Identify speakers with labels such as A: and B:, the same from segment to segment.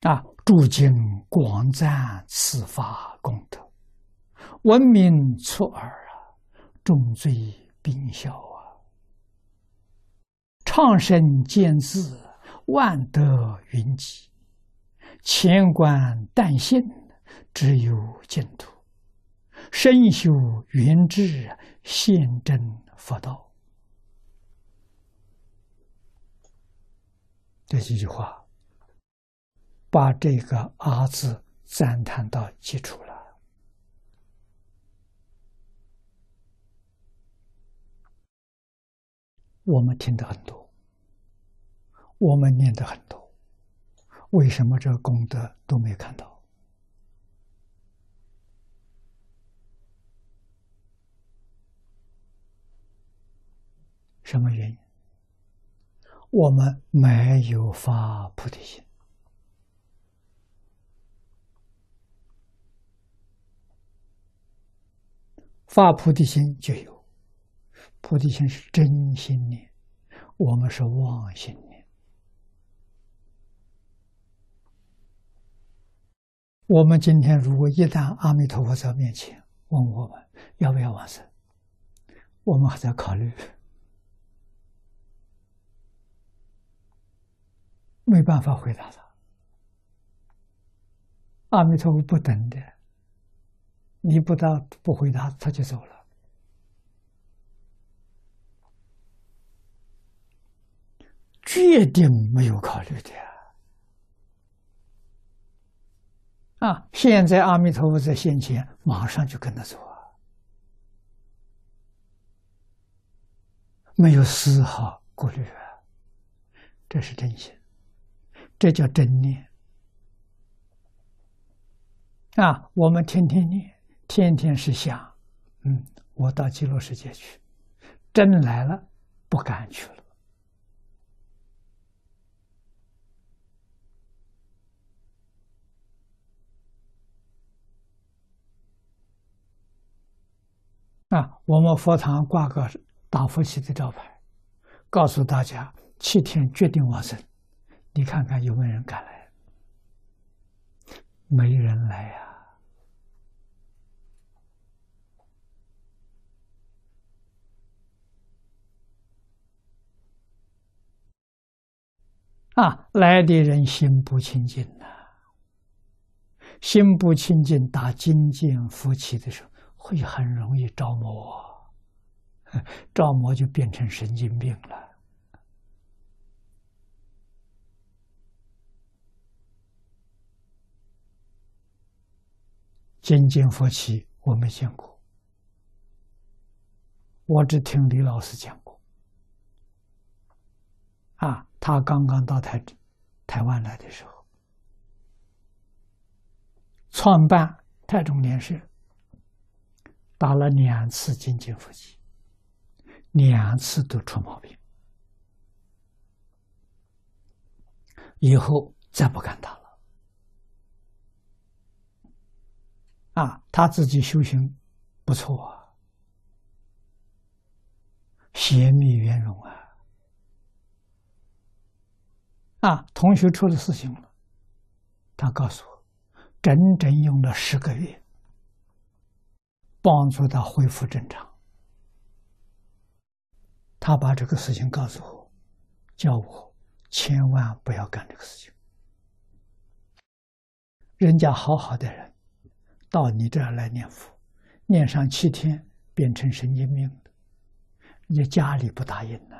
A: 啊，诸经广赞此法功德，闻名出耳啊，重罪并消啊，畅声见字，万德云集，千观淡信，只有净土，身修圆智，现真佛道。这几句话，把这个“阿”字赞叹到基础了。我们听的很多，我们念的很多，为什么这个功德都没看到？什么原因？我们没有发菩提心，发菩提心就有。菩提心是真心念，我们是妄心念。我们今天如果一旦阿弥陀佛在面前问我们要不要往生，我们还在考虑。没办法回答他，阿弥陀佛不等的，你不答不回答他就走了，决定没有考虑的啊！现在阿弥陀佛在现前，马上就跟他走啊，没有丝毫顾虑啊，这是真心。这叫真念啊！我们天天念，天天是想，嗯，我到极乐世界去，真来了，不敢去了。啊，我们佛堂挂个大佛系的招牌，告诉大家七天决定往生。你看看有没有人敢来？没人来呀！啊来的人心不清净呐，心不清净，打金剑夫妻的时候，会很容易着魔，着魔就变成神经病了。金经佛起，我没见过，我只听李老师讲过。啊，他刚刚到台台湾来的时候，创办太中联社，打了两次金经佛起，两次都出毛病，以后再不敢打了。啊，他自己修行不错啊，贤密圆融啊。啊，同学出了事情了，他告诉我，整整用了十个月，帮助他恢复正常。他把这个事情告诉我，叫我千万不要干这个事情。人家好好的人。到你这儿来念佛，念上七天变成神经病的，你家里不答应呢？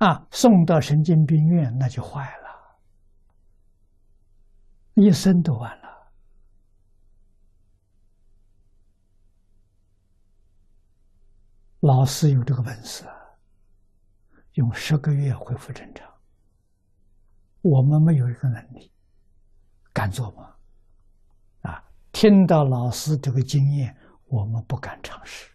A: 啊，送到神经病院那就坏了，一生都完了。老师有这个本事，用十个月恢复正常。我们没有一个能力，敢做吗？啊，听到老师这个经验，我们不敢尝试。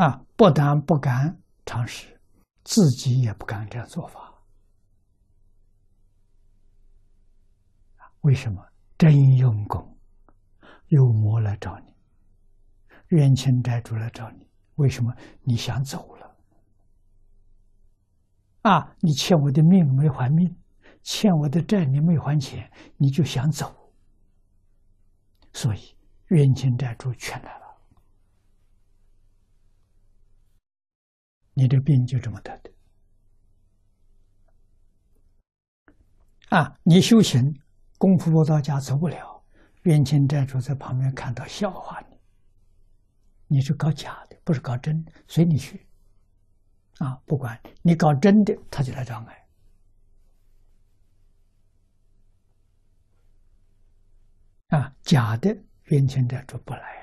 A: 啊，不但不敢尝试，自己也不敢这样做法。为什么？真用功，有魔来找你，冤亲债主来找你，为什么？你想走了啊？你欠我的命没还命，欠我的债你没还钱，你就想走，所以冤亲债主全来了。你的病就这么得的啊！你修行功夫不到家走不了，冤亲债主在旁边看到笑话你，你是搞假的，不是搞真，随你去啊！不管你搞真的，他就来障碍啊！假的冤亲债主不来。